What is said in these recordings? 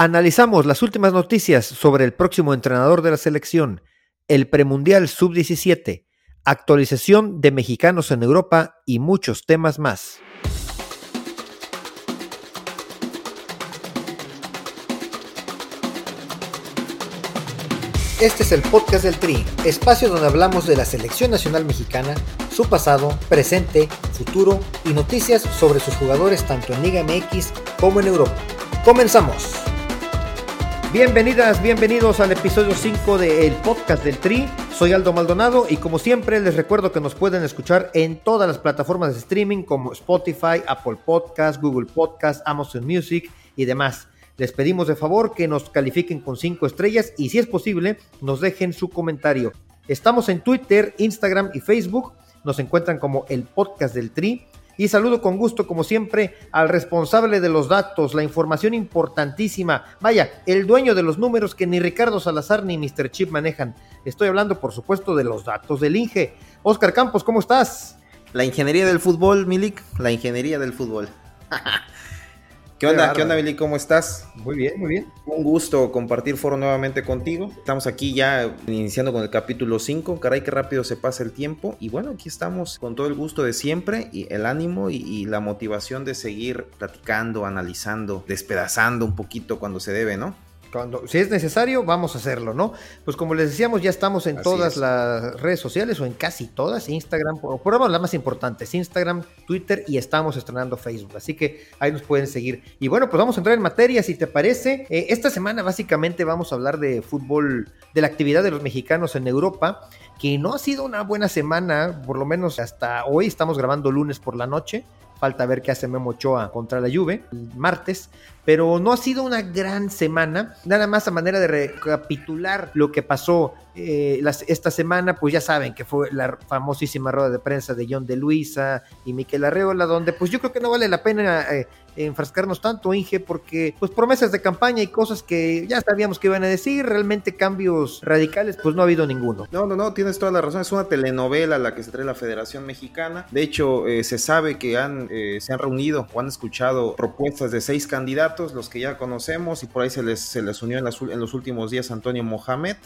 Analizamos las últimas noticias sobre el próximo entrenador de la selección, el premundial sub-17, actualización de mexicanos en Europa y muchos temas más. Este es el podcast del Tri, espacio donde hablamos de la selección nacional mexicana, su pasado, presente, futuro y noticias sobre sus jugadores tanto en Liga MX como en Europa. Comenzamos. Bienvenidas, bienvenidos al episodio 5 del podcast del Tri. Soy Aldo Maldonado y como siempre les recuerdo que nos pueden escuchar en todas las plataformas de streaming como Spotify, Apple Podcast, Google Podcast, Amazon Music y demás. Les pedimos de favor que nos califiquen con 5 estrellas y si es posible nos dejen su comentario. Estamos en Twitter, Instagram y Facebook. Nos encuentran como el podcast del Tri. Y saludo con gusto, como siempre, al responsable de los datos, la información importantísima. Vaya, el dueño de los números que ni Ricardo Salazar ni Mr. Chip manejan. Estoy hablando, por supuesto, de los datos del Inge. Oscar Campos, ¿cómo estás? La ingeniería del fútbol, Milik. La ingeniería del fútbol. ¿Qué onda? ¿Qué onda, Billy? ¿Cómo estás? Muy bien, muy bien. Un gusto compartir foro nuevamente contigo. Estamos aquí ya iniciando con el capítulo 5. Caray, qué rápido se pasa el tiempo. Y bueno, aquí estamos con todo el gusto de siempre y el ánimo y, y la motivación de seguir platicando, analizando, despedazando un poquito cuando se debe, ¿no? Cuando, si es necesario, vamos a hacerlo, ¿no? Pues como les decíamos, ya estamos en Así todas es. las redes sociales o en casi todas, Instagram, o por las más importantes, Instagram, Twitter y estamos estrenando Facebook, así que ahí nos pueden seguir. Y bueno, pues vamos a entrar en materia, si te parece. Eh, esta semana básicamente vamos a hablar de fútbol, de la actividad de los mexicanos en Europa, que no ha sido una buena semana, por lo menos hasta hoy, estamos grabando lunes por la noche. Falta ver qué hace Memo Ochoa contra la Juve el martes, pero no ha sido una gran semana. Nada más a manera de recapitular lo que pasó eh, las- esta semana, pues ya saben que fue la famosísima rueda de prensa de John de Luisa y Miquel Arreola, donde pues yo creo que no vale la pena eh, enfrascarnos tanto, Inge, porque pues promesas de campaña y cosas que ya sabíamos que iban a decir, realmente cambios radicales, pues no ha habido ninguno. No, no, no, tienes toda la razón. Es una telenovela la que se trae la Federación Mexicana. De hecho, eh, se sabe que han, eh, se han reunido o han escuchado propuestas de seis candidatos, los que ya conocemos, y por ahí se les, se les unió en, en los últimos días Antonio Mohamed,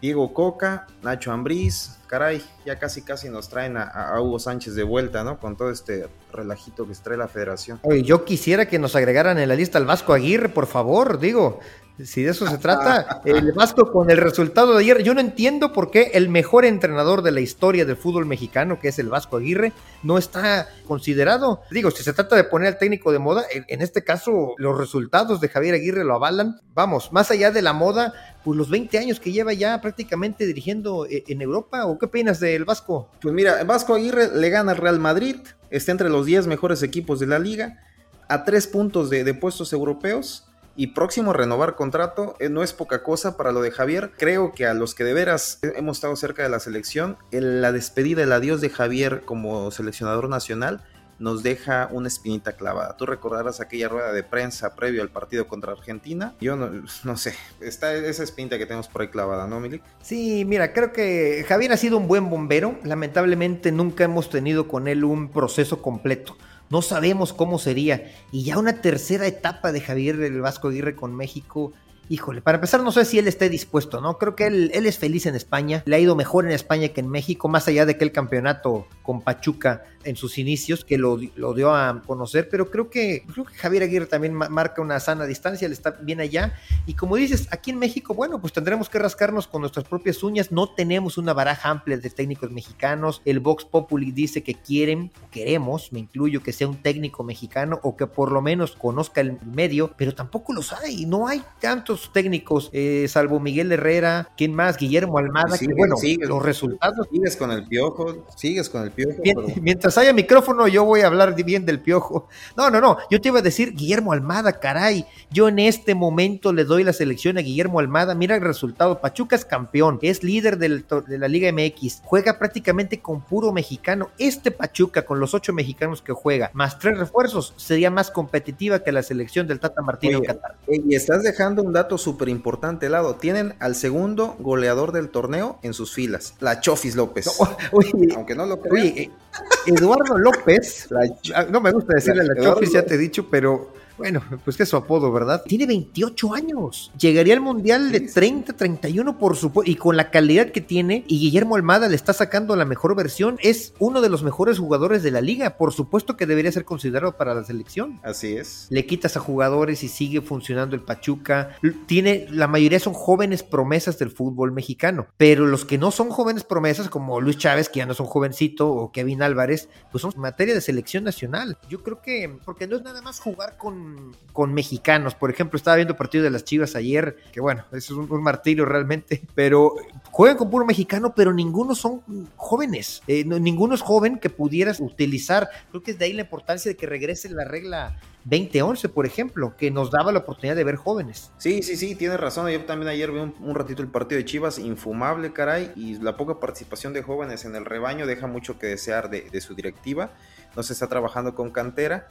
Diego Coca, Nacho Ambriz. Caray, ya casi casi nos traen a, a Hugo Sánchez de vuelta, ¿no? Con todo este relajito que trae la Federación. Oye, yo quisiera que nos agregaran en la lista al Vasco Aguirre, por favor, digo, si de eso se trata, el Vasco con el resultado de ayer, yo no entiendo por qué el mejor entrenador de la historia del fútbol mexicano, que es el Vasco Aguirre, no está considerado. Digo, si se trata de poner al técnico de moda, en, en este caso los resultados de Javier Aguirre lo avalan. Vamos, más allá de la moda, pues los 20 años que lleva ya prácticamente dirigiendo eh, en Europa, ¿o qué opinas del Vasco? Pues mira, Vasco Aguirre le gana al Real Madrid, está entre los 10 mejores equipos de la liga, a 3 puntos de, puestos europeos y próximo a renovar contrato. eh, no es poca cosa para lo de Javier. Creo que a los que de veras hemos estado cerca de la selección, el- la despedida, el adiós de Javier como seleccionador nacional nos deja una espinita clavada. Tú recordarás aquella rueda de prensa previo al partido contra Argentina. Yo no, sé, está esa espinita que tenemos por ahí clavada, ¿no, Milik? Sí, mira, creo que Javier ha sido un buen bombero. Lamentablemente nunca hemos tenido con él un proceso completo. No sabemos cómo sería. Y ya una tercera etapa de Javier el Vasco Aguirre con México. Híjole, para empezar, no sé si él esté dispuesto, ¿no? Creo que él, es feliz en España, le ha ido mejor en España que en México, más allá de aquel campeonato con Pachuca en sus inicios, que lo, dio a conocer, pero creo que, creo que Javier Aguirre también ma- marca una sana distancia, le está bien allá. Y como dices, aquí en México, bueno, pues tendremos que rascarnos con nuestras propias uñas, no tenemos una baraja amplia de técnicos mexicanos, el Vox Populi dice que quieren, queremos, me incluyo, que sea un técnico mexicano o que por lo menos conozca el medio, pero tampoco los hay, no hay tantos técnicos, eh, salvo Miguel Herrera, ¿quién más? Guillermo Almada, Sí, que bueno, sigues. los resultados Sigues con el piojo, sigues con el piojo. Pero- Mientras haya micrófono, yo voy a hablar bien del piojo. No, no, no. Yo te iba a decir Guillermo Almada, caray. Yo en este momento le doy la selección a Guillermo Almada. Mira el resultado. Pachuca es campeón, es líder del de la Liga MX. Juega prácticamente con puro mexicano. Este Pachuca, con los ocho mexicanos que juega, más tres refuerzos, sería más competitiva que la selección del Tata Martino Oye, en Qatar. Y estás dejando un dato súper importante lado. Tienen al segundo goleador del torneo en sus filas, la Chofis López. No, oye, Aunque no lo crean. oye, eh, Eduardo López, la no me gusta decirle la Chofis, ya te he dicho, pero Bueno, pues que es su apodo, ¿verdad? Tiene 28 años. Llegaría al Mundial de 30, 31, por supuesto. Y con la calidad que tiene, y Guillermo Almada le está sacando la mejor versión, es uno de los mejores jugadores de la liga. Por supuesto que debería ser considerado para la selección. Así es. Le quitas a jugadores y sigue funcionando el Pachuca. Tiene, la mayoría son jóvenes promesas del fútbol mexicano. Pero los que no son jóvenes promesas, como Luis Chávez, que ya no es un jovencito, o Kevin Álvarez, pues son materia de selección nacional. Yo creo que, porque no es nada más jugar con con, mexicanos. Por ejemplo, estaba viendo partido de las Chivas ayer, que bueno, eso es un, martirio realmente, pero juegan con puro mexicano, pero ninguno son jóvenes. Eh, ninguno es joven que pudieras utilizar. Creo que es de ahí la importancia de que regrese la regla 2011, por ejemplo, que nos daba la oportunidad de ver jóvenes. Sí, sí, sí, tienes razón. Yo también ayer vi un, ratito el partido de Chivas, infumable, caray, y la poca participación de jóvenes en el rebaño deja mucho que desear de, de su directiva. No se está trabajando con cantera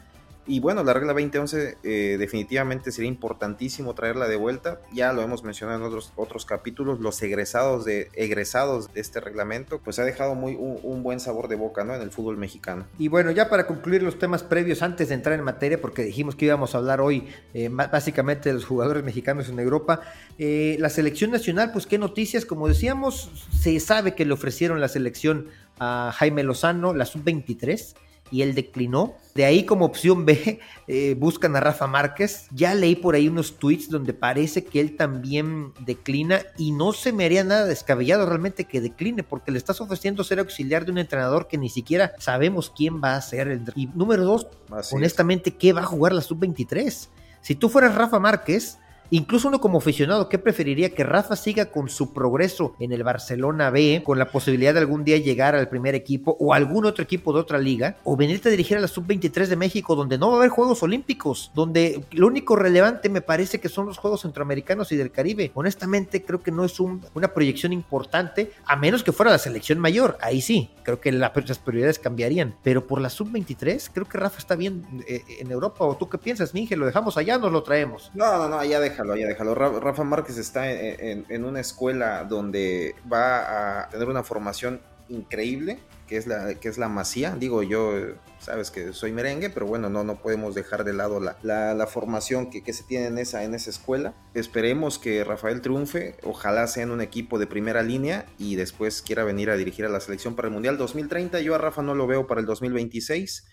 y bueno, la regla 2011 eh, definitivamente sería importantísimo traerla de vuelta. Ya lo hemos mencionado en otros, otros capítulos, los egresados de, egresados de este reglamento, pues ha dejado muy, un, buen sabor de boca ¿no? en el fútbol mexicano. Y bueno, ya para concluir los temas previos, antes de entrar en materia, porque dijimos que íbamos a hablar hoy eh, básicamente de los jugadores mexicanos en Europa, eh, la selección nacional, pues qué noticias, como decíamos, se sabe que le ofrecieron la selección a Jaime Lozano, la sub-23 y él declinó. De ahí como opción B eh, buscan a Rafa Márquez. Ya leí por ahí unos tweets donde parece que él también declina y no se me haría nada descabellado realmente que decline porque le estás ofreciendo ser auxiliar de un entrenador que ni siquiera sabemos quién va a ser. El... Y número dos, honestamente, ¿qué va a jugar la sub-23? Si tú fueras Rafa Márquez, Incluso uno como aficionado, ¿qué preferiría? Que Rafa siga con su progreso en el Barcelona B, con la posibilidad de algún día llegar al primer equipo o algún otro equipo de otra liga, o venirte a dirigir a la Sub-23 de México, donde no va a haber Juegos Olímpicos, donde lo único relevante me parece que son los Juegos Centroamericanos y del Caribe. Honestamente, creo que no es una proyección importante, a menos que fuera la selección mayor. Ahí sí, creo que las prioridades cambiarían. Pero por la Sub-23, creo que Rafa está bien eh, en Europa. ¿O tú qué piensas, Minge? ¿Lo dejamos allá o nos lo traemos? No, no, no, ya deja déjalo, ya déjalo. Rafa Márquez está en, una escuela donde va a tener una formación increíble, que es la, que es la Masía. Digo, yo, sabes que soy merengue, pero bueno, no, no podemos dejar de lado la, formación que, se tiene en esa, en esa escuela. Esperemos que Rafael triunfe, ojalá sea en un equipo de primera línea y después quiera venir a dirigir a la selección para el Mundial 2030. Yo a Rafa no lo veo para el 2026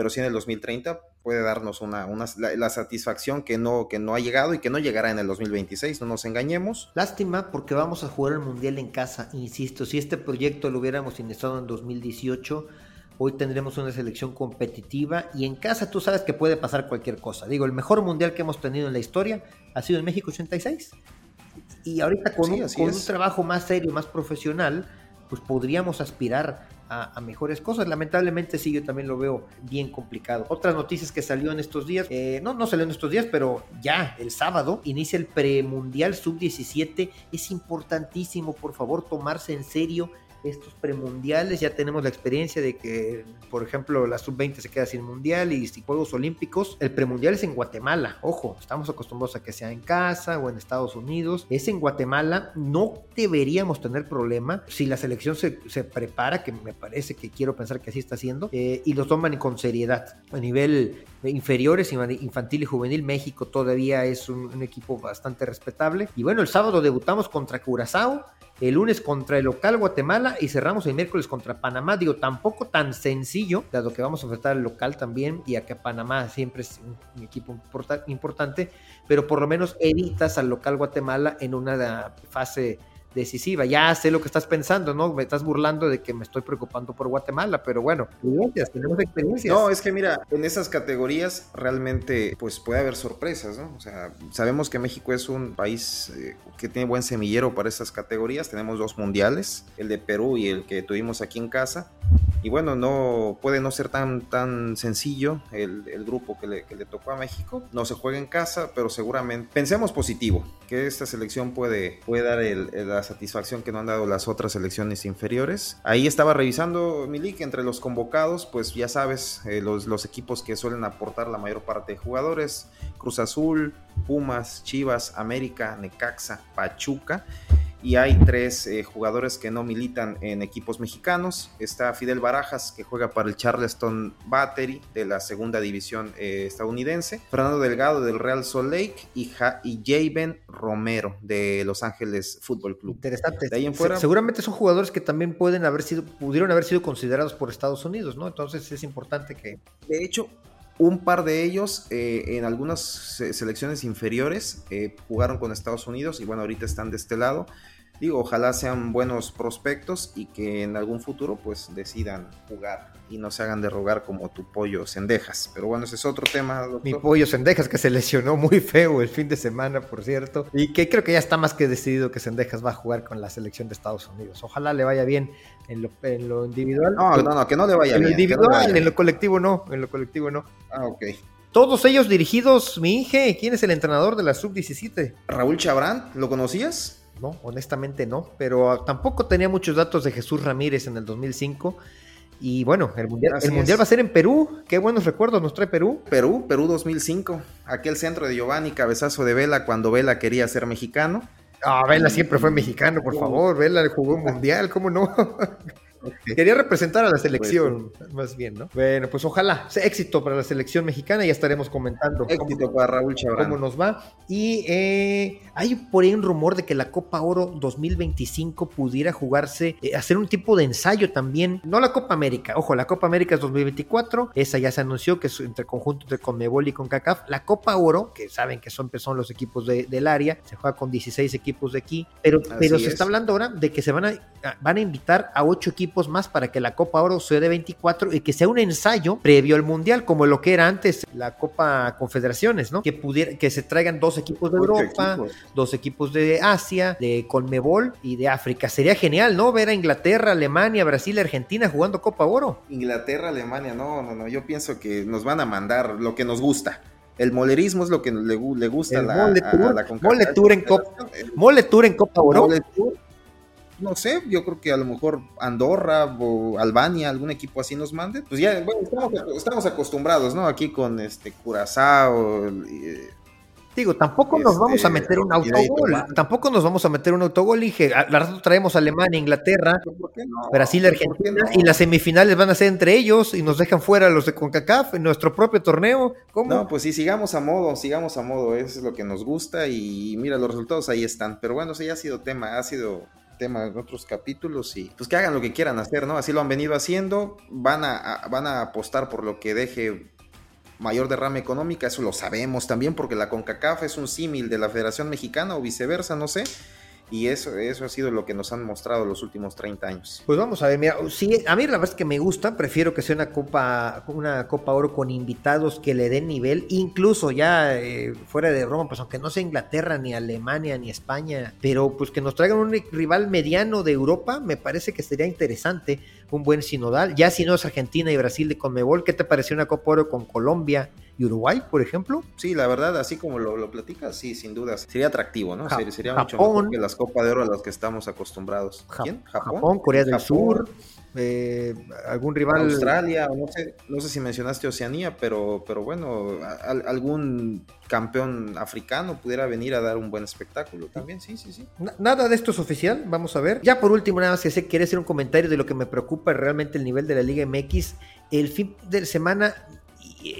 pero sí en el 2030 puede darnos una, la, satisfacción que no, que no ha llegado y que no llegará en el 2026, no nos engañemos. Lástima porque vamos a jugar el Mundial en casa, insisto, si este proyecto lo hubiéramos iniciado en 2018, hoy tendremos una selección competitiva y en casa tú sabes que puede pasar cualquier cosa. Digo, el mejor Mundial que hemos tenido en la historia ha sido en México 86 y ahorita con, con un trabajo más serio, más profesional, pues podríamos aspirar a, mejores cosas. Lamentablemente sí, yo también lo veo bien complicado. Otras noticias que salió en estos días, eh, no, no salió en estos días, pero ya el sábado inicia el premundial sub-17. Es importantísimo, por favor, tomarse en serio estos premundiales. Ya tenemos la experiencia de que, por ejemplo, la sub-20 se queda sin mundial y sin Juegos Olímpicos. El premundial es en Guatemala. Ojo, estamos acostumbrados a que sea en casa o en Estados Unidos. Es en Guatemala. No deberíamos tener problema si la selección se, prepara, que me parece que quiero pensar que así está haciendo, eh, y lo toman con seriedad. A nivel inferiores, infantil y juvenil, México todavía es un, un equipo bastante respetable. Y bueno, el sábado debutamos contra Curazao el lunes contra el local Guatemala y cerramos el miércoles contra Panamá. Digo, tampoco tan sencillo, dado que vamos a enfrentar al local también y a que Panamá siempre es un, equipo importante, pero por lo menos evitas al local Guatemala en una fase decisiva. Ya sé lo que estás pensando, ¿no? Me estás burlando de que me estoy preocupando por Guatemala, pero bueno, tenemos experiencias. No, es que mira, en esas categorías realmente pues puede haber sorpresas, ¿no? O sea, sabemos que México es un país eh, que tiene buen semillero para esas categorías. Tenemos dos mundiales, el de Perú y el que tuvimos aquí en casa. Y bueno, no puede no ser tan, tan sencillo el, grupo que le, que le, tocó a México. No se juega en casa, pero seguramente pensemos positivo, que esta selección puede, puede dar la satisfacción que no han dado las otras selecciones inferiores. Ahí estaba revisando, Milik, entre los convocados, pues ya sabes, eh, los, los equipos que suelen aportar la mayor parte de jugadores, Cruz Azul, Pumas, Chivas, América, Necaxa, Pachuca. Y hay tres eh, jugadores que no militan en equipos mexicanos. Está Fidel Barajas, que juega para el Charleston Battery de la segunda división eh, estadounidense. Fernando Delgado del Real Salt Lake y, y Javen Romero de Los Ángeles Fútbol Club. Interesante. De ahí en fuera, Seguramente son jugadores que también pueden haber sido, pudieron haber sido considerados por Estados Unidos, ¿no? Entonces es importante que. De hecho, un par de ellos eh, en algunas selecciones inferiores jugaron con Estados Unidos y bueno, ahorita están de este lado digo, ojalá sean buenos prospectos y que en algún futuro pues decidan jugar y no se hagan de rogar como tu pollo Cendejas. Pero bueno, ese es otro tema. Doctor. Mi pollo Cendejas que se lesionó muy feo el fin de semana, por cierto, y que creo que ya está más que decidido que Cendejas va a jugar con la selección de Estados Unidos. Ojalá le vaya bien en lo, en lo individual. No, no, no, que no le vaya bien. En lo individual, en lo colectivo no, en lo colectivo no. Ah, ok. Todos ellos dirigidos, mi Inge, ¿quién es el entrenador de la sub-17? Raúl Chabrán, ¿lo conocías? No, honestamente no, pero tampoco tenía muchos datos de Jesús Ramírez en el 2005. Y bueno, el mundial, el mundial va a ser en Perú. Qué buenos recuerdos nos trae Perú. Perú, Perú 2005. Aquel centro de Giovanni, cabezazo de Vela cuando Vela quería ser mexicano. Ah, Vela siempre fue mexicano, por favor. Vela jugó un mundial, ¿cómo no? Quería representar a la pues selección, más bien, ¿no? Bueno, pues ojalá sea éxito para la selección mexicana, ya estaremos comentando. Éxito para Raúl Cómo nos va. Y eh, hay por ahí un rumor de que la Copa Oro 2025 pudiera jugarse, eh, hacer un tipo de ensayo también. No la Copa América, ojo, la Copa América es 2024, esa ya se anunció que es entre conjunto de Conmebol y CONCACAF. La Copa Oro, que saben que son, son los equipos del área, se juega con 16 equipos de aquí, pero, pero se está hablando ahora de que se van a, van a invitar a 8 equipos más para que la Copa Oro sea de 24 y que sea un ensayo previo al Mundial, como lo que era antes la Copa Confederaciones, ¿no? Que pudiera, que se traigan dos equipos de Europa, dos equipos de Asia, de Conmebol y de África. Sería genial, ¿no? Ver a Inglaterra, Alemania, Brasil, Argentina jugando Copa Oro. Inglaterra, Alemania, no, no, no. Yo pienso que nos van a mandar lo que nos gusta. El molerismo es lo que le, gusta a la, mole tour, en Copa, mole tour en Copa Oro no sé, yo creo que a lo mejor Andorra o Albania, algún equipo así nos mande, pues ya, bueno, estamos, acostumbrados, ¿no? Aquí con este Curazao. Eh, Digo, tampoco nos vamos a este, meter un autogol, tampoco nos vamos a meter un autogol, dije, la rato traemos Alemania, Inglaterra, Brasil, Argentina, y las semifinales van a ser entre ellos y nos dejan fuera los de CONCACAF en nuestro propio torneo, ¿cómo? No, pues sí, sigamos a modo, sigamos a modo, eso es lo que nos gusta y mira, los resultados ahí están, pero bueno, eso ya ha sido tema, ha sido tema en otros capítulos y pues que hagan lo que quieran hacer, ¿no? Así lo han venido haciendo, van a, van a apostar por lo que deje mayor derrama económica, eso lo sabemos también porque la CONCACAF es un símil de la Federación Mexicana o viceversa, no sé. Y eso, eso ha sido lo que nos han mostrado los últimos 30 años. Pues vamos a ver, mira, sí, a mí la verdad es que me gusta, prefiero que sea una Copa, una Copa Oro con invitados que le den nivel, incluso ya eh, fuera de Roma, pues aunque no sea Inglaterra, ni Alemania, ni España, pero pues que nos traigan un rival mediano de Europa, me parece que sería interesante, un buen sinodal, ya si no es Argentina y Brasil de Conmebol, ¿qué te pareció una Copa Oro con Colombia? Y Uruguay, por ejemplo. Sí, la verdad, así como lo, lo platicas, sí, sin duda. Sería atractivo, ¿no? sería mucho mejor que las Copas de Oro a las que estamos acostumbrados. ¿Quién? Japón, Corea del Sur. Eh, algún rival Australia no sé no sé si mencionaste Oceanía pero pero bueno algún campeón africano pudiera venir a dar un buen espectáculo también sí sí sí nada de esto es oficial vamos a ver ya por último nada más que sé quiere hacer un comentario de lo que me preocupa realmente el nivel de la Liga MX el fin de semana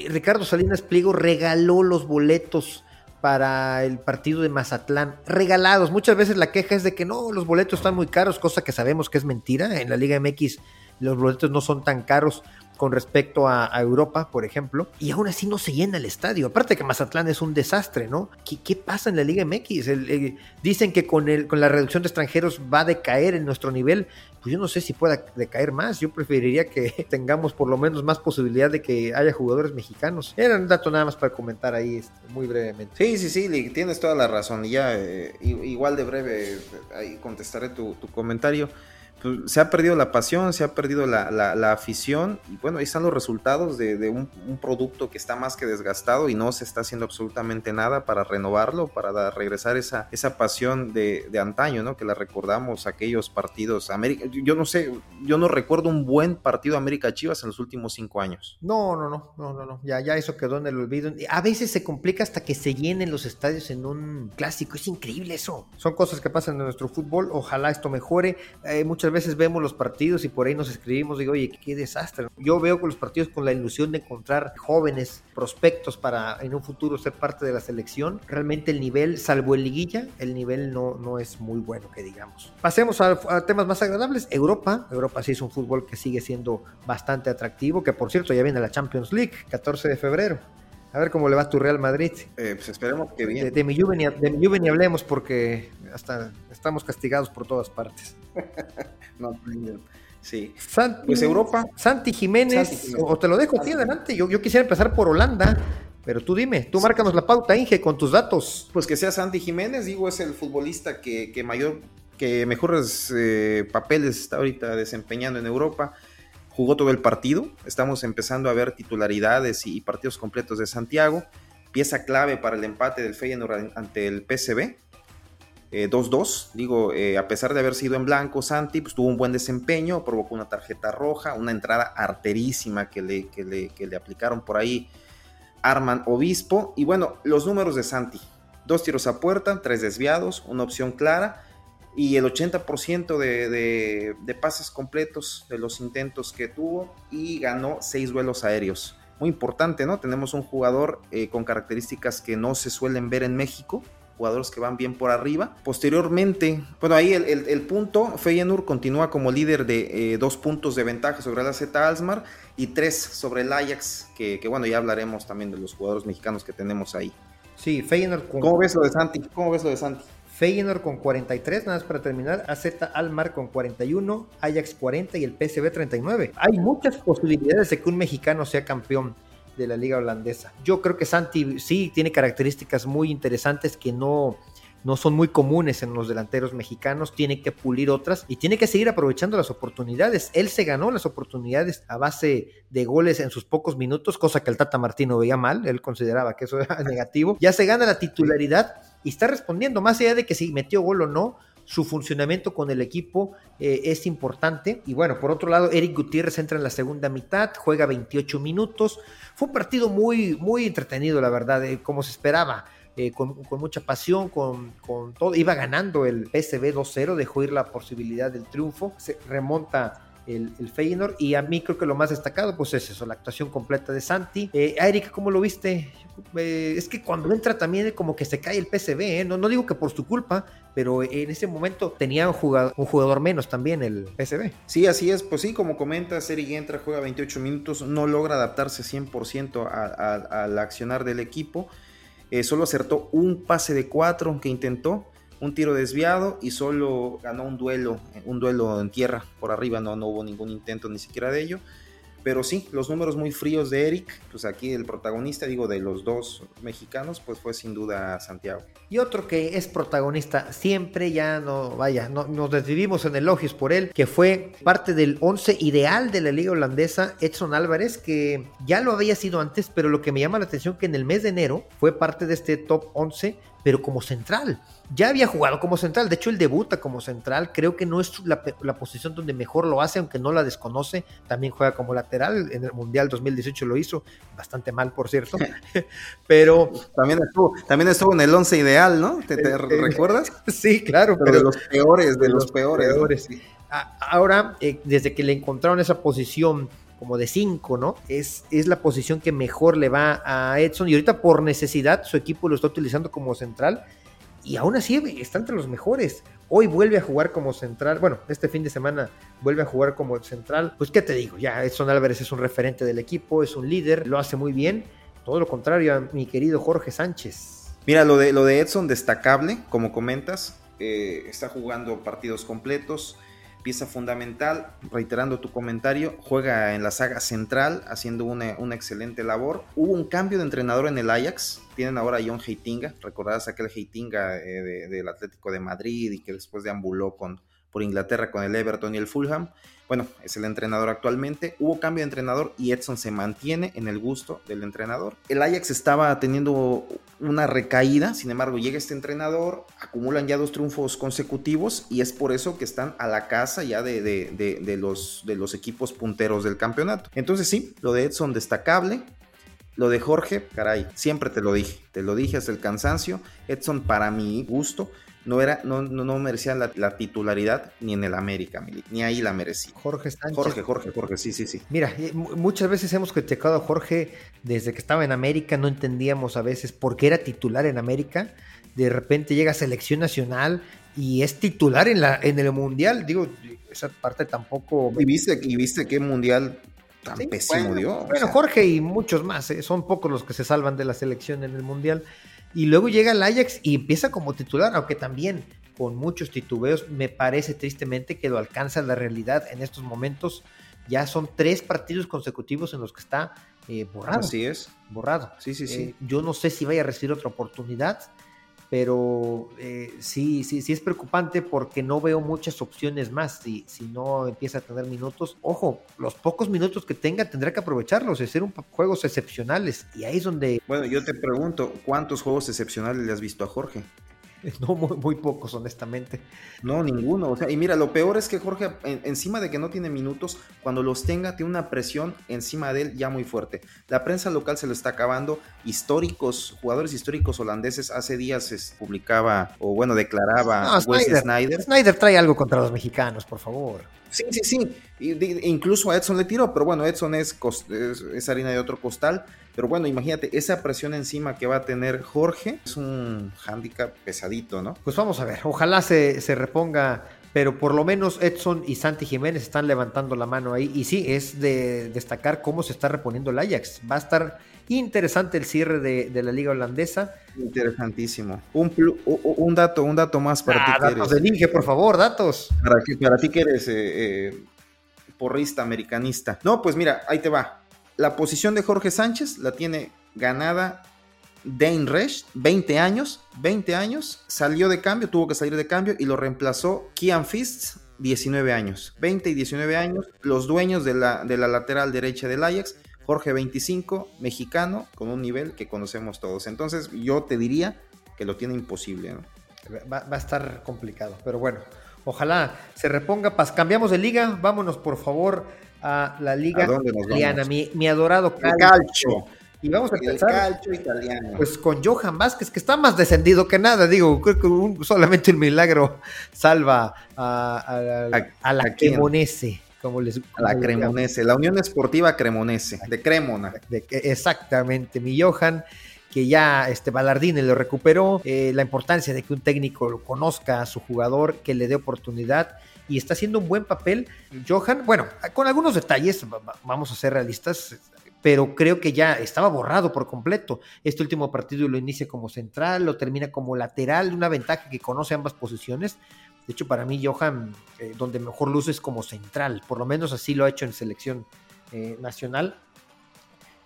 Ricardo Salinas Pliego regaló los boletos para el partido de Mazatlán, regalados. Muchas veces la queja es de que no, los boletos están muy caros, cosa que sabemos que es mentira. En la Liga MX los boletos no son tan caros con respecto a, Europa, por ejemplo, y aún así no se llena el estadio. Aparte que Mazatlán es un desastre, ¿no? ¿Qué, pasa en la Liga MX? dicen que con, con la reducción de extranjeros va a decaer en nuestro nivel. Pues yo no sé si pueda decaer más. Yo preferiría que tengamos por lo menos más posibilidad de que haya jugadores mexicanos. Era un dato nada más para comentar ahí este, muy brevemente. Sí, sí, sí, tienes toda la razón. Y ya, eh, igual de breve, ahí contestaré tu comentario. Pues, se ha perdido la pasión, se ha perdido la, afición y bueno, ahí están los resultados de, un, producto que está más que desgastado y no se está haciendo absolutamente nada para renovarlo, para regresar esa, esa pasión de, antaño, ¿no? Que la recordamos, aquellos partidos, América, yo no sé, yo no recuerdo un buen partido América Chivas en los últimos cinco años. No, no, no, no, no, no, ya, ya eso quedó en el olvido. A veces se complica hasta que se llenen los estadios en un clásico, es increíble eso. Son cosas que pasan en nuestro fútbol, ojalá esto mejore. Eh, muchas veces vemos los partidos y por ahí nos escribimos, digo, oye, qué desastre. Yo veo con los partidos con la ilusión de encontrar jóvenes prospectos para en un futuro ser parte de la selección. Realmente el nivel, salvo el liguilla, el nivel no, no es muy bueno, que digamos. Pasemos a, temas más agradables. Europa, Europa sí es un fútbol que sigue siendo bastante atractivo, que por cierto ya viene la Champions League, 14 de febrero. A ver cómo le va a tu Real Madrid. Eh, pues esperemos que bien. De, mi Juve ni, de mi Juve ni hablemos porque hasta estamos castigados por todas partes. no, sí. pues Europa. Santi Jiménez, o te lo dejo a ti adelante. Yo, yo quisiera empezar por Holanda. Pero tú dime, tú márcanos la pauta, Inge, con tus datos. Pues que sea Santi Jiménez, digo, es el futbolista que, que mayor, que mejores eh, papeles está ahorita desempeñando en Europa jugó todo el partido. Estamos empezando a ver titularidades y partidos completos de Santiago. Pieza clave para el empate del Feyenoord ante el PSV. 2-2, eh, digo, eh, a pesar de haber sido en blanco, Santi pues, tuvo un buen desempeño, provocó una tarjeta roja, una entrada arterísima que le, que le, que le aplicaron por ahí Arman Obispo. Y bueno, los números de Santi, dos tiros a puerta, tres desviados, una opción clara y el 80% de, de, pases completos de los intentos que tuvo y ganó seis vuelos aéreos. Muy importante, ¿no? Tenemos un jugador eh, con características que no se suelen ver en México, jugadores que van bien por arriba. Posteriormente, bueno, ahí el, el, punto, Feyenoord continúa como líder de eh, dos puntos de ventaja sobre la Z Alsmar y tres sobre el Ajax, que, que, bueno, ya hablaremos también de los jugadores mexicanos que tenemos ahí. Sí, Feyenoord. ¿Cómo ves lo de Santi? ¿Cómo ves lo de Santi? Feyenoord con 43, nada más para terminar, AZ Almar con 41, Ajax 40 y el PSV 39. Hay muchas posibilidades de que un mexicano sea campeón de la liga holandesa. Yo creo que Santi sí tiene características muy interesantes que no, no son muy comunes en los delanteros mexicanos, tiene que pulir otras y tiene que seguir aprovechando las oportunidades. Él se ganó las oportunidades a base de goles en sus pocos minutos, cosa que el Tata Martino veía mal, él consideraba que eso era negativo. Ya se gana la titularidad y está respondiendo, más allá de que si metió gol o no, su funcionamiento con el equipo eh, es importante. Y bueno, por otro lado, Eric Gutiérrez entra en la segunda mitad, juega 28 minutos. Fue un partido muy, muy entretenido, la verdad, eh, como se esperaba. Eh, con, mucha pasión, con, con, todo. Iba ganando el PSV 2-0, dejó ir la posibilidad del triunfo. Se remonta el, el, Feyenoord. Y a mí creo que lo más destacado, pues es eso, la actuación completa de Santi. Eh, Eric, ¿cómo lo viste? Eh, es que cuando entra también como que se cae el PSV, ¿eh? no, no digo que por su culpa, pero en ese momento tenía un jugador, un jugador menos también el PSV. Sí, así es. Pues sí, como comentas, Eric entra, juega 28 minutos, no logra adaptarse 100% al accionar del equipo. Eh, solo acertó un pase de cuatro que intentó un tiro desviado y solo ganó un duelo, un duelo en tierra por arriba, no, no hubo ningún intento ni siquiera de ello. Pero sí, los números muy fríos de Eric, pues aquí el protagonista, digo, de los dos mexicanos, pues fue sin duda Santiago. Y otro que es protagonista siempre, ya no, vaya, no, nos desvivimos en elogios por él, que fue parte del once ideal de la liga holandesa, Edson Álvarez, que ya lo había sido antes, pero lo que me llama la atención que en el mes de enero fue parte de este top 11 pero como central. Ya había jugado como central, de hecho él debuta como central, creo que no es la, posición donde mejor lo hace, aunque no la desconoce, también juega como lateral, en el Mundial 2018 lo hizo, bastante mal por cierto, pero... También estuvo, también estuvo en el 11 ideal, ¿no? ¿Te, eh, eh, recuerdas? Sí, claro. Pero, de los peores, de, los, peores. Ahora, eh, desde que le encontraron esa posición como de 5, ¿no? Es, es la posición que mejor le va a Edson y ahorita por necesidad su equipo lo está utilizando como central y aún así está entre los mejores. Hoy vuelve a jugar como central, bueno, este fin de semana vuelve a jugar como central. Pues qué te digo, ya Edson Álvarez es un referente del equipo, es un líder, lo hace muy bien. Todo lo contrario a mi querido Jorge Sánchez. Mira, lo de, lo de Edson destacable, como comentas, eh, está jugando partidos completos pieza fundamental, reiterando tu comentario, juega en la saga central, haciendo una, excelente labor. Hubo un cambio de entrenador en el Ajax, tienen ahora a John Heitinga, recordarás aquel Heitinga eh, del Atlético de Madrid y que después deambuló con, por Inglaterra con el Everton y el Fulham. Bueno, es el entrenador actualmente. Hubo cambio de entrenador y Edson se mantiene en el gusto del entrenador. El Ajax estaba teniendo una recaída, sin embargo llega este entrenador, acumulan ya dos triunfos consecutivos y es por eso que están a la casa ya de, de, los, de los equipos punteros del campeonato. Entonces sí, lo de Edson destacable. Lo de Jorge, caray, siempre te lo dije, te lo dije hasta el cansancio. Edson, para mi gusto, no, era, no, no, merecía la, titularidad ni en el América, ni ahí la merecía. Jorge Sánchez. Jorge, Jorge, Jorge, sí, sí, sí. Mira, eh, muchas veces hemos criticado a Jorge desde que estaba en América, no entendíamos a veces por qué era titular en América. De repente llega a selección nacional y es titular en, la, en el Mundial. Digo, esa parte tampoco. Y viste, y viste qué Mundial tan pésimo dio. Bueno, Jorge y muchos más, eh, son pocos los que se salvan de la selección en el Mundial. Y luego llega el Ajax y empieza como titular, aunque también con muchos titubeos, me parece tristemente que lo alcanza la realidad en estos momentos. Ya son tres partidos consecutivos en los que está eh, borrado. Así es. Borrado. Sí, sí, sí. Eh, yo no sé si vaya a recibir otra oportunidad pero eh, sí, sí, sí es preocupante porque no veo muchas opciones más si, si no empieza a tener minutos. Ojo, los pocos minutos que tenga tendrá que aprovecharlos, hacer un, juegos excepcionales y ahí es donde... Bueno, yo te pregunto, ¿cuántos juegos excepcionales le has visto a Jorge? No, muy, pocos, honestamente. No, ninguno. O sea, y mira, lo peor es que Jorge, encima de que no tiene minutos, cuando los tenga, tiene una presión encima de él ya muy fuerte. La prensa local se lo está acabando. Históricos, jugadores históricos holandeses, hace días se publicaba, o bueno, declaraba Snyder. Snyder trae algo contra los mexicanos, por favor. Sí, sí, sí. incluso a Edson le tiró, pero bueno, Edson es, es, harina de otro costal. Pero bueno, imagínate, esa presión encima que va a tener Jorge es un hándicap pesadito, ¿no? Pues vamos a ver, ojalá se, se reponga pero por lo menos Edson y Santi Jiménez están levantando la mano ahí. Y sí, es de destacar cómo se está reponiendo el Ajax. Va a estar interesante el cierre de, la liga holandesa. Interesantísimo. Un, un, dato, un dato más para ti. Ah, datos de por favor, datos. Para, para ti que eres eh, eh, porrista, americanista. No, pues mira, ahí te va. La posición de Jorge Sánchez la tiene ganada Dane Resch, 20 años, 20 años, salió de cambio, tuvo que salir de cambio y lo reemplazó Kian Fist, 19 años. 20 y 19 años, los dueños de la, de la lateral derecha del Ajax, Jorge 25, mexicano, con un nivel que conocemos todos. Entonces yo te diría que lo tiene imposible. Va, a estar complicado, pero bueno, ojalá se reponga. Cambiamos de liga, vámonos por favor a la liga italiana, mi, mi, adorado calcio. Y vamos a empezar. calcio italiano. Pues con Johan Vázquez, que está más descendido que nada. Digo, creo que solamente un milagro salva a, la Cremonese. Como les, a la Cremonese, la Unión Esportiva Cremonese, de Cremona. exactamente, mi Johan que ya este Ballardini lo recuperó, eh, la importancia de que un técnico lo conozca a su jugador, que le dé oportunidad y está haciendo un buen papel. Johan, bueno, con algunos detalles, vamos a ser realistas, pero creo que ya estaba borrado por completo. Este último partido lo inicia como central, lo termina como lateral, una ventaja que conoce ambas posiciones. De hecho, para mí, Johan, eh, donde mejor luce es como central, por lo menos así lo ha hecho en selección eh, nacional.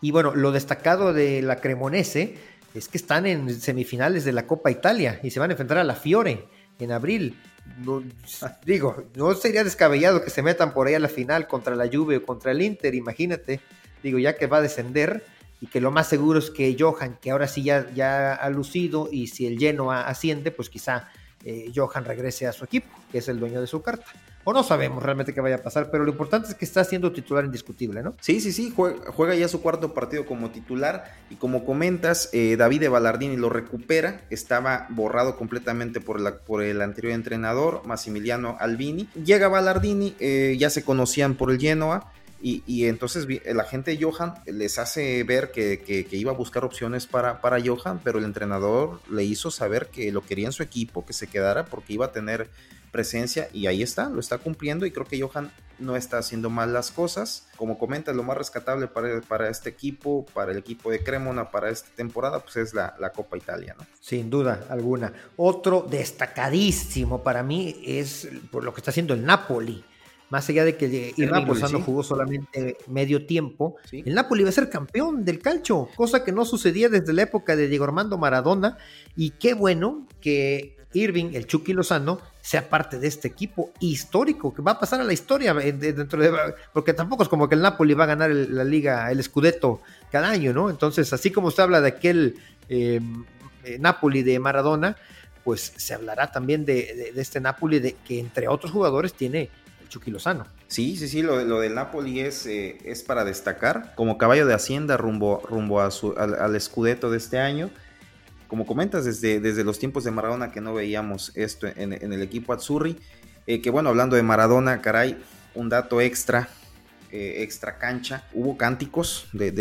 Y bueno, lo destacado de la Cremonese es que están en semifinales de la Copa Italia y se van a enfrentar a la Fiore en abril. digo, no sería descabellado que se metan por ahí a la final contra la Juve o contra el Inter, imagínate digo, ya que va a descender y que lo más seguro es que Johan, que ahora sí ya, ya ha lucido y si el Genoa asciende, pues quizá eh, Johan regrese a su equipo, que es el dueño de su carta. O no sabemos realmente qué vaya a pasar, pero lo importante es que está siendo titular indiscutible, ¿no? Sí, sí, sí, juega, ya su cuarto partido como titular y como comentas, eh, David de Ballardini lo recupera, estaba borrado completamente por, el anterior entrenador, Massimiliano Albini. Llega Ballardini, eh, ya se conocían por el Genoa, y, entonces la gente de Johan les hace ver que, iba a buscar opciones para, para, Johan, pero el entrenador le hizo saber que lo quería en su equipo, que se quedara porque iba a tener presencia y ahí está, lo está cumpliendo y creo que Johan no está haciendo mal las cosas. Como comentas, lo más rescatable para, para este equipo, para el equipo de Cremona, para esta temporada, pues es la, la Copa Italia, ¿no? Sin duda alguna. Otro destacadísimo para mí es por lo que está haciendo el Napoli más allá de que Irving Lozano jugó solamente medio tiempo, el Napoli iba a ser campeón del calcio, cosa que no sucedía desde la época de Diego Armando Maradona, y qué bueno que Irving, el Chucky Lozano, sea parte de este equipo histórico que va a pasar a la historia dentro de, porque tampoco es como que el Napoli va a ganar la liga, el Scudetto cada año, ¿no? Entonces, así como usted habla de aquel eh, eh, Napoli de Maradona, pues se hablará también de, este Napoli de, que entre otros jugadores tiene el Chucky. Sí, sí, sí, lo, lo del Napoli es, eh, es para destacar. Como caballo de hacienda rumbo, rumbo a su, al, al de este año. Como comentas, desde, desde los tiempos de Maradona que no veíamos esto en, el equipo Azzurri, eh, que bueno, hablando de Maradona, caray, un dato extra, eh, extra cancha, hubo cánticos de,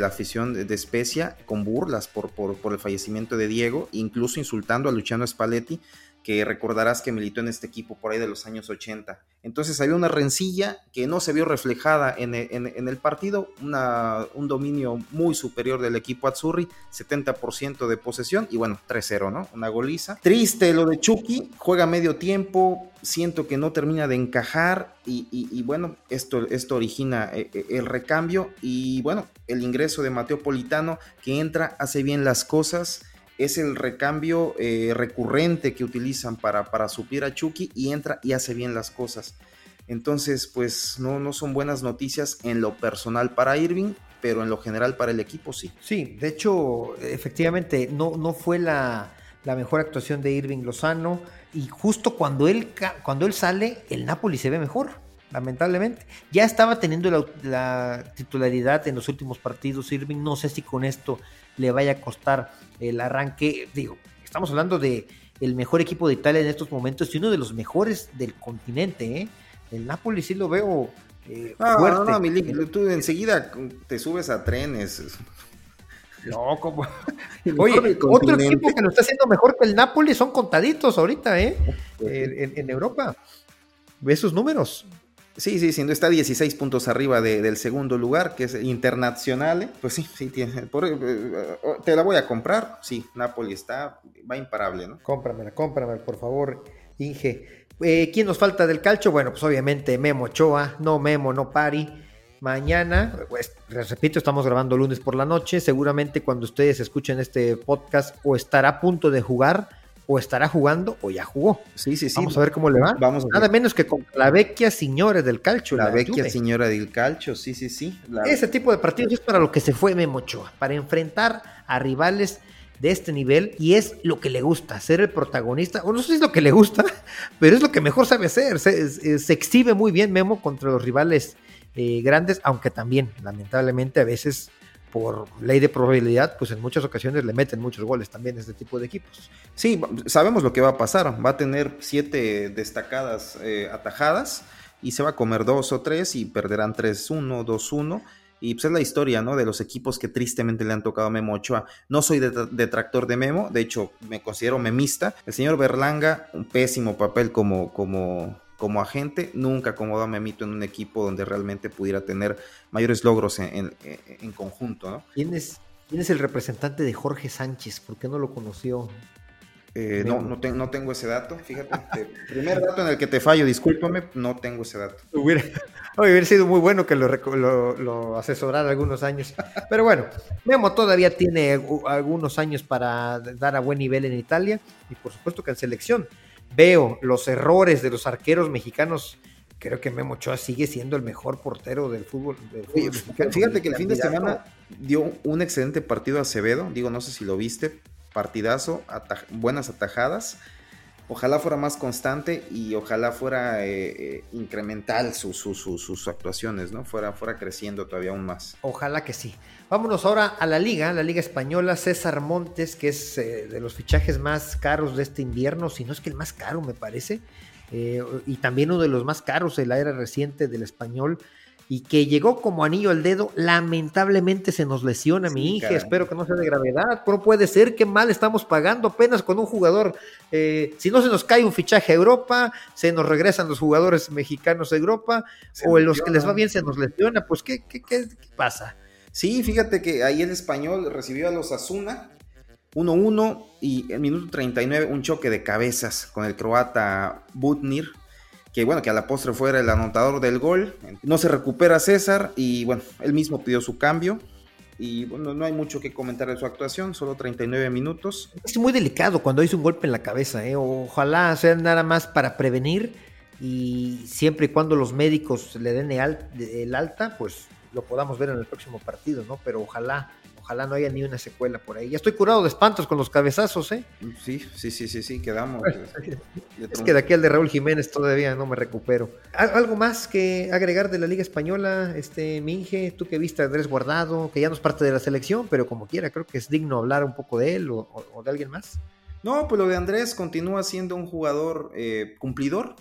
la afición de, Especia con burlas por, por, por, el fallecimiento de Diego, incluso insultando a Luciano Spalletti, que recordarás que militó en este equipo por ahí de los años 80. Entonces había una rencilla que no se vio reflejada en, el partido, un dominio muy superior del equipo Azzurri, 70% de posesión y bueno, 3-0, ¿no? Una goliza. Triste lo de Chucky, juega medio tiempo, siento que no termina de encajar y, bueno, esto, esto origina eh, eh, el recambio y bueno, el ingreso de Mateo Politano que entra, hace bien las cosas es el recambio eh, recurrente que utilizan para, para suplir a Chucky y entra y hace bien las cosas. Entonces, pues no, no son buenas noticias en lo personal para Irving, pero en lo general para el equipo sí. Sí, de hecho, efectivamente, no, no fue la, mejor actuación de Irving Lozano y justo cuando él, cuando él sale, el Napoli se ve mejor lamentablemente. Ya estaba teniendo la, la, titularidad en los últimos partidos Irving, no sé si con esto le vaya a costar el arranque. Digo, estamos hablando de el mejor equipo de Italia en estos momentos y uno de los mejores del continente. ¿eh? El Napoli sí lo veo eh, fuerte. No, no, tú enseguida te subes a trenes. No, como. Oye, otro equipo que lo está haciendo mejor que el Napoli son contaditos ahorita, ¿eh? En, en Europa. Ve sus números. Sí, sí, siendo está 16 puntos arriba del segundo lugar, que es Internacional. Pues sí, sí, tiene, eh, eh, te la voy a comprar. Sí, Napoli está, va imparable, ¿no? Cómpramela, cómpramela, por favor, Inge. Eh, ¿Quién nos falta del calcho? Bueno, pues obviamente Memo Ochoa, no Memo, no Pari. Mañana, pues les repito, estamos grabando lunes por la noche. Seguramente cuando ustedes escuchen este podcast o estará a punto de jugar o estará jugando o ya jugó. Sí, sí, sí. Vamos a ver cómo le va. Vamos Nada menos que con la vecchia señora del calcio. La, vecchia señora del calcio, sí, sí, sí. Ese tipo de partidos es para lo que se fue Memo Ochoa, para enfrentar a rivales de este nivel y es lo que le gusta, ser el protagonista, o no sé si es lo que le gusta, pero es lo que mejor sabe hacer, se, exhibe muy bien Memo contra los rivales eh, grandes, aunque también lamentablemente a veces por ley de probabilidad, pues en muchas ocasiones le meten muchos goles también a este tipo de equipos. Sí, sabemos lo que va a pasar. Va a tener siete destacadas eh, atajadas y se va a comer dos o tres y perderán 3-1, 2-1. Y pues es la historia, ¿no? De los equipos que tristemente le han tocado a Memo Ochoa. No soy detractor de Memo, de hecho me considero memista. El señor Berlanga, un pésimo papel como, como como agente, nunca acomodó a Memito en un equipo donde realmente pudiera tener mayores logros en, conjunto. ¿no? ¿Quién, es, ¿Quién es el representante de Jorge Sánchez? ¿Por qué no lo conoció? Eh, no, no, no, tengo ese dato, fíjate. primer dato en el que te fallo, discúlpame, no tengo ese dato. Hubiera, hubiera sido muy bueno que lo, lo, asesorara algunos años. Pero bueno, Memo todavía tiene algunos años para dar a buen nivel en Italia y por supuesto que en selección veo los errores de los arqueros mexicanos, creo que Memo Ochoa sigue siendo el mejor portero del fútbol, mexicano. Fíjate que el fin de semana dio un excelente partido a Acevedo, digo, no sé si lo viste, partidazo, buenas atajadas. Ojalá fuera más constante y ojalá fuera eh, eh, incremental sus actuaciones, ¿no? Fuera, fuera creciendo todavía aún más. Ojalá que sí. Vámonos ahora a la liga, la liga española. César Montes, que es eh, de los fichajes más caros de este invierno, si no es que el más caro, me parece. Eh, y también uno de los más caros de la era reciente del español. Y que llegó como anillo al dedo. Lamentablemente se nos lesiona mi hija. Espero que no sea de gravedad. No puede ser. Qué mal estamos pagando apenas con un jugador. Eh, si no se nos cae un fichaje a Europa, se nos regresan los jugadores mexicanos a Europa. o en los que les va bien se nos lesiona. Pues, ¿qué, qué, qué pasa? Sí, fíjate que ahí el español recibió a los Asuna 1-1 y en minuto 39 un choque de cabezas con el croata Butnir, que bueno, que a la postre fuera el anotador del gol. No se recupera César y bueno, él mismo pidió su cambio. y bueno, no hay mucho que comentar de su actuación, solo 39 minutos. Es muy delicado cuando hizo un golpe en la cabeza, ¿eh? ojalá sea nada más para prevenir y siempre y cuando los médicos le den el alta, pues lo podamos ver en el próximo partido, ¿no? Pero ojalá ojalá no haya ni una secuela por ahí. Ya estoy curado de espantos con los cabezazos, ¿eh? Sí, sí, sí, sí, sí, quedamos. es que de aquí al de Raúl Jiménez todavía no me recupero. ¿Algo más que agregar de la Liga Española, este Minge? Tú que viste a Andrés Guardado, que ya no es parte de la selección, pero como quiera, creo que es digno hablar un poco de él o, de alguien más. No, pues lo de Andrés continúa siendo un jugador eh, cumplidor,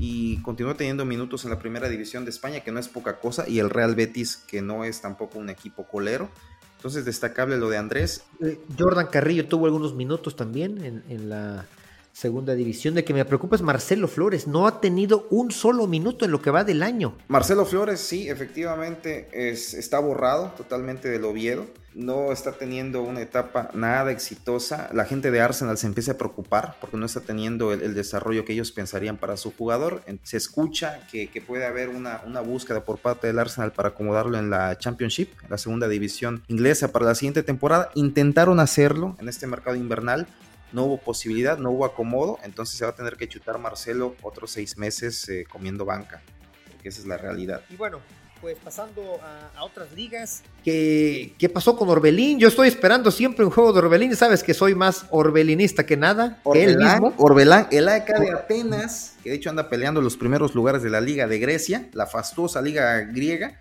y continúa teniendo minutos en la primera división de España, que no es poca cosa, y el Real Betis, que no es tampoco un equipo colero. Entonces, destacable lo de Andrés. Eh, Jordan Carrillo tuvo algunos minutos también en, en, la segunda división. De que me preocupa es Marcelo Flores. No ha tenido un solo minuto en lo que va del año. Marcelo Flores, sí, efectivamente, es, está borrado totalmente del Oviedo no está teniendo una etapa nada exitosa. La gente de Arsenal se empieza a preocupar porque no está teniendo el, desarrollo que ellos pensarían para su jugador. Se escucha que, puede haber una, búsqueda por parte del Arsenal para acomodarlo en la Championship, la segunda división inglesa para la siguiente temporada. Intentaron hacerlo en este mercado invernal. No hubo posibilidad, no hubo acomodo, entonces se va a tener que chutar Marcelo otros seis meses eh, comiendo banca, porque esa es la realidad. Y bueno, pues pasando a, otras ligas. ¿Qué, ¿Qué, pasó con Orbelín? Yo estoy esperando siempre un juego de Orbelín. Sabes que soy más orbelinista que nada. Orbelán, mismo. Orbelán, el AEK de Atenas, que de hecho anda peleando los primeros lugares de la Liga de Grecia, la fastuosa Liga griega.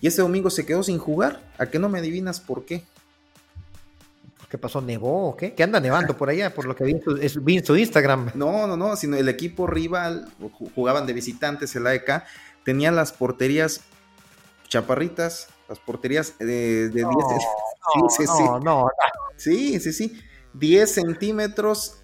Y ese domingo se quedó sin jugar. ¿A qué no me adivinas por qué? ¿Qué pasó? ¿Nevó o qué? ¿Qué anda nevando por allá? Por lo que vi en, su, Instagram. No, no, no, sino el equipo rival, jugaban de visitantes el AEK, tenían las porterías chaparritas, las porterías de, 10 no, sí, sí, no, sí. sí, sí, 10 centímetros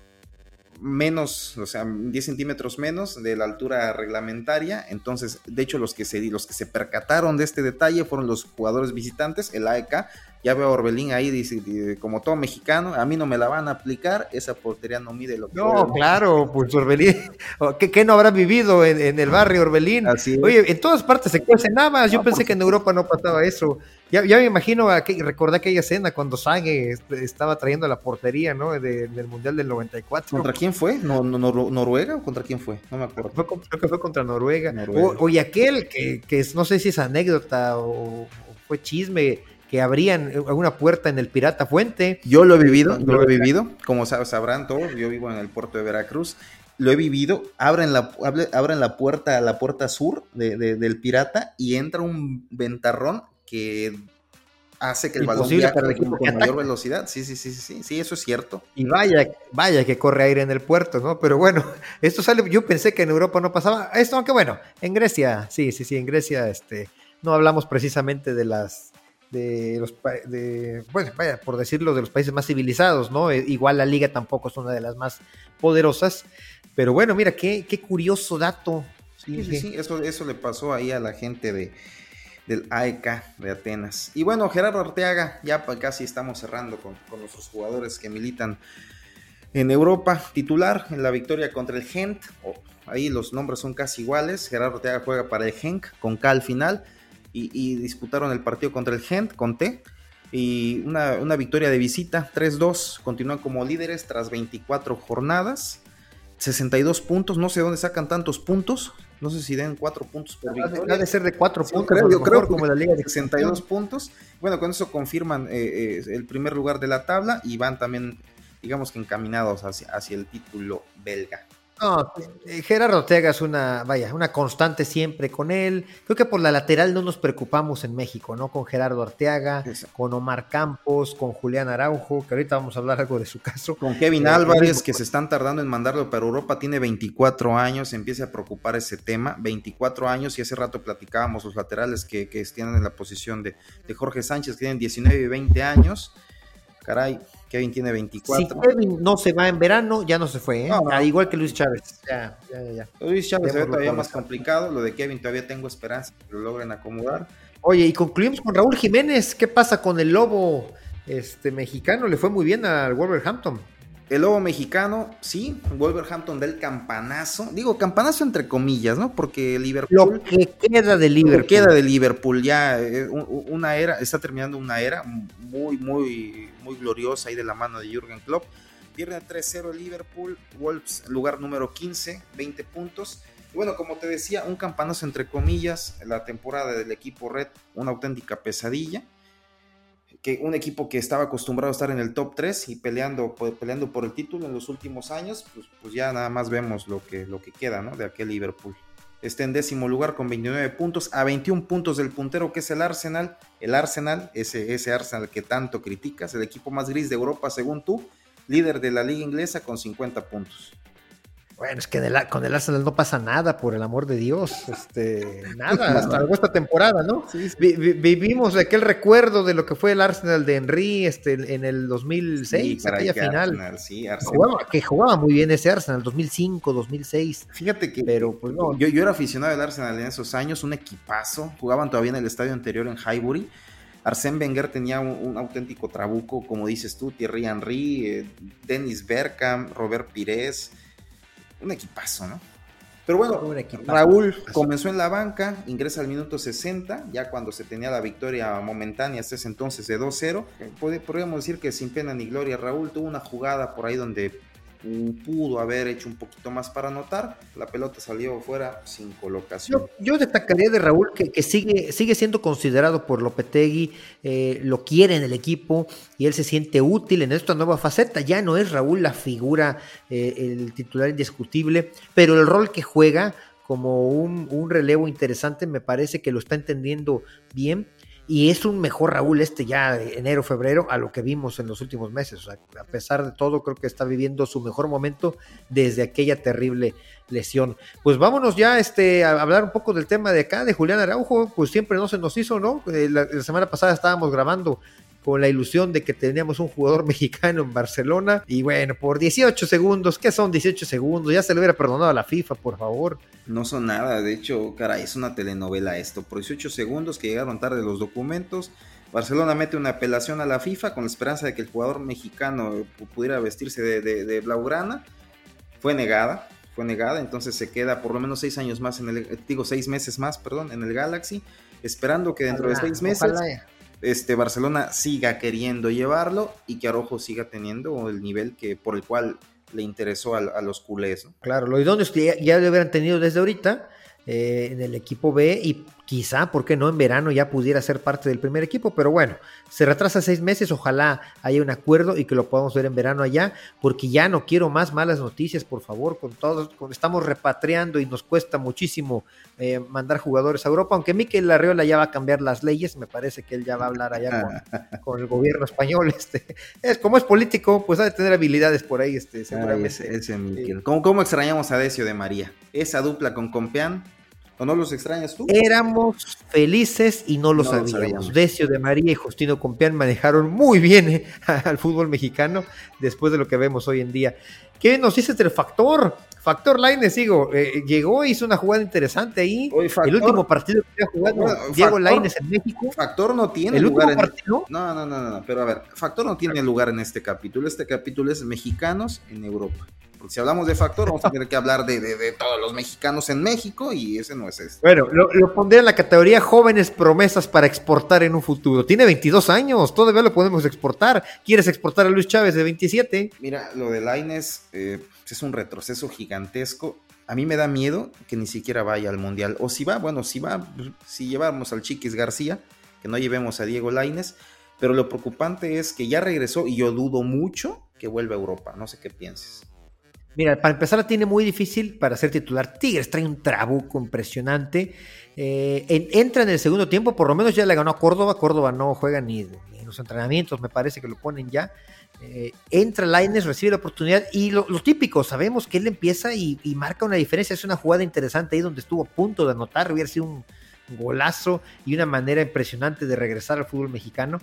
menos, o sea, 10 centímetros menos de la altura reglamentaria. Entonces, de hecho, los que se, los que se percataron de este detalle fueron los jugadores visitantes, el AEK, ya veo a Orbelín ahí, dice, como todo mexicano, a mí no me la van a aplicar, esa portería no mide lo que... No, claro, pues Orbelín, ¿qué, no habrá vivido en, el barrio Orbelín? Así Oye, en todas partes se cuecen navas, yo pensé que en Europa no pasaba eso. Ya, ya me imagino, aquel, recordé aquella escena cuando Sage estaba trayendo la portería, ¿no? del Mundial del 94. ¿Contra quién fue? ¿No, ¿Noruega o contra quién fue? No me acuerdo. creo que fue contra Noruega. oye, aquel que, que no sé si es anécdota o, o fue chisme, que abrían alguna puerta en el Pirata Fuente. Yo lo he vivido, yo lo he vivido, como sabrán todos, yo vivo en el puerto de Veracruz, lo he vivido, abren la, abren la puerta, la puerta sur del Pirata y entra un ventarrón que hace que el balón viaje con mayor velocidad. Sí, sí, sí, sí, sí, eso es cierto. Y vaya, vaya que corre aire en el puerto, ¿no? Pero bueno, esto sale, yo pensé que en Europa no pasaba esto, aunque bueno, en Grecia, sí, sí, sí, en Grecia, este, no hablamos precisamente de las de los de, bueno, vaya, por decirlo, de los países más civilizados, ¿no? Eh, igual la liga tampoco es una de las más poderosas, pero bueno, mira, qué, qué curioso dato. Sí, sí, sí, eso, eso le pasó ahí a la gente de, del AEK de Atenas. Y bueno, Gerardo Arteaga, ya casi estamos cerrando con, con nuestros jugadores que militan en Europa, titular en la victoria contra el Gent, ahí los nombres son casi iguales, Gerardo Arteaga juega para el Genk con K al final, y, disputaron el partido contra el Gent con T. Y una, victoria de visita, 3-2. Continúan como líderes tras 24 jornadas. 62 puntos, no sé dónde sacan tantos puntos. No sé si den 4 puntos por victoria. Debe ser de 4 puntos. Creo, yo creo como la liga de 62 puntos. Bueno, con eso confirman eh, eh, el primer lugar de la tabla y van también, digamos que encaminados hacia, hacia el título belga. No, eh, Gerardo Ortega es una, vaya, una constante siempre con él. Creo que por la lateral no nos preocupamos en México, ¿no? Con Gerardo Arteaga, con Omar Campos, con Julián Araujo, que ahorita vamos a hablar algo de su caso. Con Kevin eh, Álvarez, que se están tardando en mandarlo para Europa, tiene 24 años, empieza a preocupar ese tema. 24 años, y hace rato platicábamos los laterales que, que están en la posición de, de Jorge Sánchez, que tienen 19 y 20 años. Caray, Kevin tiene 24. Si Kevin no se va en verano, ya no se fue, ¿eh? Ah, igual que Luis Chávez. Ya, ya, ya. Luis Chávez se ve todavía más complicado. Lo de Kevin todavía tengo esperanza que lo logren acomodar. Oye, y concluimos con Raúl Jiménez. ¿Qué pasa con el lobo este, mexicano? Le fue muy bien al Wolverhampton. El lobo mexicano, sí, Wolverhampton del campanazo. Digo, campanazo entre comillas, ¿no? Porque Liverpool. Lo que queda de Liverpool. queda de Liverpool ya. Eh, una era, está terminando una era muy, muy, muy gloriosa ahí de la mano de Jürgen Klopp. Pierde 3-0 Liverpool, Wolves, lugar número 15, 20 puntos. Y bueno, como te decía, un campanazo entre comillas, la temporada del equipo Red, una auténtica pesadilla un equipo que estaba acostumbrado a estar en el top 3 y peleando, peleando por el título en los últimos años, pues, pues ya nada más vemos lo que, lo que queda ¿no? de aquel Liverpool. Está en décimo lugar con 29 puntos, a 21 puntos del puntero que es el Arsenal. El Arsenal, ese, ese Arsenal que tanto criticas, el equipo más gris de Europa según tú, líder de la liga inglesa con 50 puntos. Bueno, es que con el Arsenal no pasa nada, por el amor de Dios. Este, nada, hasta esta temporada, ¿no? vivimos aquel recuerdo de lo que fue el Arsenal de Henry este, en el 2006, aquella final. que jugaba muy bien ese Arsenal, 2005, 2006. Fíjate que Pero, pues, yo, yo era aficionado al Arsenal en esos años, un equipazo. Jugaban todavía en el estadio anterior en Highbury. Arsène Wenger tenía un, auténtico trabuco, como dices tú, Thierry Henry, eh, Dennis Bergkamp, Robert Pires un equipazo, ¿no? Pero bueno, Raúl comenzó en la banca, ingresa al minuto 60, ya cuando se tenía la victoria momentánea hasta ese entonces de 2-0. Podríamos decir que sin pena ni gloria, Raúl tuvo una jugada por ahí donde pudo haber hecho un poquito más para anotar. La pelota salió fuera sin colocación. Yo, destacaría de Raúl que, sigue, sigue siendo considerado por Lopetegui, eh, lo quiere en el equipo y él se siente útil en esta nueva faceta. Ya no es Raúl la figura, eh, el titular indiscutible, pero el rol que juega como un relevo interesante me parece que lo está entendiendo bien y es un mejor Raúl este ya de enero, febrero, a lo que vimos en los últimos meses. a pesar de todo, creo que está viviendo su mejor momento desde aquella terrible lesión. Pues vámonos ya este, a hablar un poco del tema de acá, de Julián Araujo, pues siempre no se nos hizo, ¿no? Eh, la, la semana pasada estábamos grabando con la ilusión de que teníamos un jugador mexicano en Barcelona. Y bueno, por 18 segundos, ¿qué son 18 segundos? Ya se le hubiera perdonado a la FIFA, por favor. No son nada, de hecho, caray, es una telenovela esto. Por 18 segundos que llegaron tarde los documentos. Barcelona mete una apelación a la FIFA con la esperanza de que el jugador mexicano pudiera vestirse de, de, blaugrana. Fue negada, fue negada, entonces se queda por lo menos seis años más en el, digo seis meses más, perdón, en el Galaxy, esperando que dentro de seis meses este, Barcelona siga queriendo llevarlo y que Arojo siga teniendo el nivel que, por el cual le interesó a, los culés. Claro, lo idóneo es que ya, lo hubieran tenido desde ahorita eh, en el equipo B y quizá, ¿por qué no? En verano ya pudiera ser parte del primer equipo, pero bueno, se retrasa seis meses, ojalá haya un acuerdo y que lo podamos ver en verano allá, porque ya no quiero más malas noticias, por favor, con todos, estamos repatriando y nos cuesta muchísimo eh, mandar jugadores a Europa, aunque Miquel Arriola ya va a cambiar las leyes, me parece que él ya va a hablar allá con, el gobierno español, este, es como es político, pues ha de tener habilidades por ahí, este, seguramente. ese, ¿Cómo, extrañamos a Decio de María? Esa dupla con Compeán ¿O no los extrañas tú? Éramos felices y no lo sabíamos. Decio de María y Justino Compián manejaron muy bien eh, al fútbol mexicano después de lo que vemos hoy en día. ¿Qué nos dices del factor? Factor Laines, digo, eh, llegó, hizo una jugada interesante ahí. el último partido que ha jugado Diego Laines en México. Factor no tiene lugar en No, no, no, no, pero a ver, Factor no tiene lugar en este capítulo. Este capítulo es mexicanos en Europa. Porque si hablamos de factor, vamos a tener que hablar de, todos los mexicanos en México y ese no es este. Bueno, lo, lo, pondría en la categoría jóvenes promesas para exportar en un futuro. Tiene 22 años, todavía lo podemos exportar. ¿Quieres exportar a Luis Chávez de 27? Mira, lo de Laines eh, es un retroceso gigantesco. A mí me da miedo que ni siquiera vaya al Mundial. O si va, bueno, si va, si llevamos al Chiquis García, que no llevemos a Diego Laines. Pero lo preocupante es que ya regresó y yo dudo mucho que vuelva a Europa. No sé qué pienses. Mira, para empezar la tiene muy difícil para ser titular. Tigres trae un trabuco impresionante. Eh, entra en el segundo tiempo, por lo menos ya le ganó a Córdoba. Córdoba no juega ni, en los entrenamientos, me parece que lo ponen ya. Eh, entra Laines, recibe la oportunidad y lo, típico, sabemos que él empieza y, marca una diferencia. Es una jugada interesante ahí donde estuvo a punto de anotar, hubiera sido un golazo y una manera impresionante de regresar al fútbol mexicano.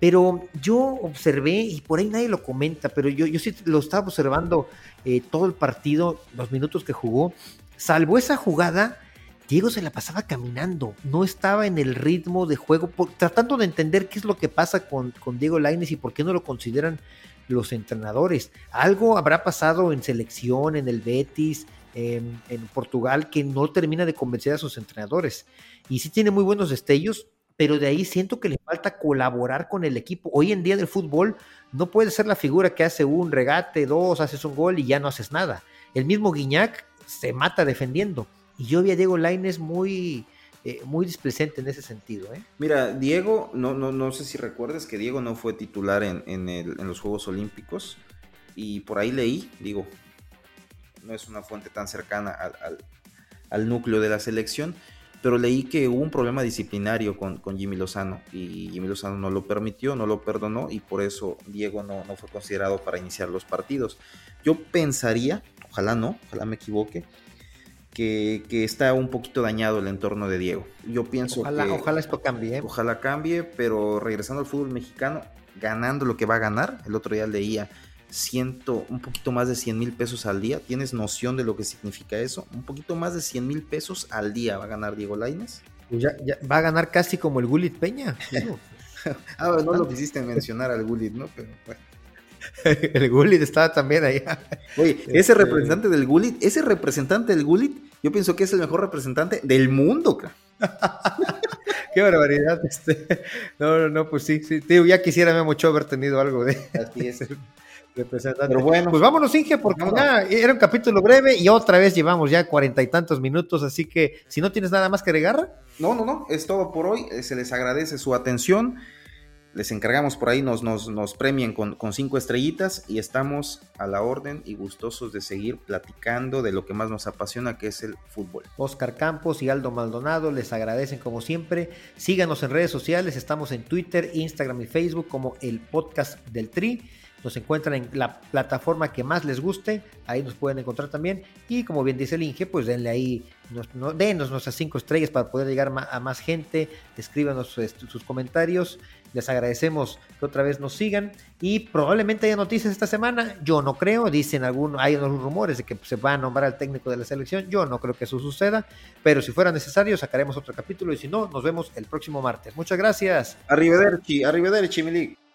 Pero yo observé, y por ahí nadie lo comenta, pero yo, yo sí lo estaba observando eh, todo el partido, los minutos que jugó. Salvo esa jugada, Diego se la pasaba caminando, no estaba en el ritmo de juego, tratando de entender qué es lo que pasa con, con Diego Laines y por qué no lo consideran los entrenadores. Algo habrá pasado en selección, en el Betis, en Portugal, que no termina de convencer a sus entrenadores. Y sí tiene muy buenos destellos, pero de ahí siento que le falta colaborar con el equipo. Hoy en día del fútbol no puede ser la figura que hace un regate, dos, haces un gol y ya no haces nada. El mismo Guiñac se mata defendiendo. Y yo vi a Diego Laines muy, eh, muy displecente en ese sentido. ¿eh? Mira, Diego, no, no, no sé si recuerdas que Diego no fue titular en, en, los Juegos Olímpicos. Y por ahí leí, digo, no es una fuente tan cercana al, al núcleo de la selección, pero leí que hubo un problema disciplinario con, con, Jimmy Lozano y Jimmy Lozano no lo permitió, no lo perdonó y por eso Diego no, no fue considerado para iniciar los partidos. Yo pensaría, ojalá no, ojalá me equivoque, que, que, está un poquito dañado el entorno de Diego. Yo pienso ojalá, que... Ojalá esto cambie. Ojalá cambie, pero regresando al fútbol mexicano, ganando lo que va a ganar, el otro día leía ciento, un poquito más de 100 mil pesos al día. ¿Tienes noción de lo que significa eso? Un poquito más de 100 mil pesos al día va a ganar Diego Laines. Pues ya, ya, va a ganar casi como el Gulit Peña. ah, no lo quisiste mencionar al Gulit, ¿no? Pero bueno. el Gulit estaba también ahí. Oye, ese este... representante del Gulit, ese representante del Gulit, yo pienso que es el mejor representante del mundo, cara. Qué barbaridad. Este. No, no, no, pues sí, sí. Tío, ya quisiera mucho haber tenido algo de. Así es. Pero bueno. Pues vámonos, Inge, porque ya era un capítulo breve y otra vez llevamos ya cuarenta y tantos minutos, así que si no tienes nada más que agregar. No, no, no, es todo por hoy. Se les agradece su atención. Les encargamos por ahí, nos, nos, nos premien con, con, cinco estrellitas y estamos a la orden y gustosos de seguir platicando de lo que más nos apasiona, que es el fútbol. Oscar Campos y Aldo Maldonado les agradecen como siempre. Síganos en redes sociales, estamos en Twitter, Instagram y Facebook como el podcast del Tri nos encuentran en la plataforma que más les guste, ahí nos pueden encontrar también. Y como bien dice el Inge, pues denle ahí, nos, no, denos nuestras cinco estrellas para poder llegar a más gente, escríbanos sus, sus comentarios, les agradecemos que otra vez nos sigan y probablemente haya noticias esta semana, yo no creo, dicen algunos, hay unos rumores de que se va a nombrar al técnico de la selección, yo no creo que eso suceda, pero si fuera necesario sacaremos otro capítulo y si no, nos vemos el próximo martes. Muchas gracias. Arrivederci, arrivederci, Milik.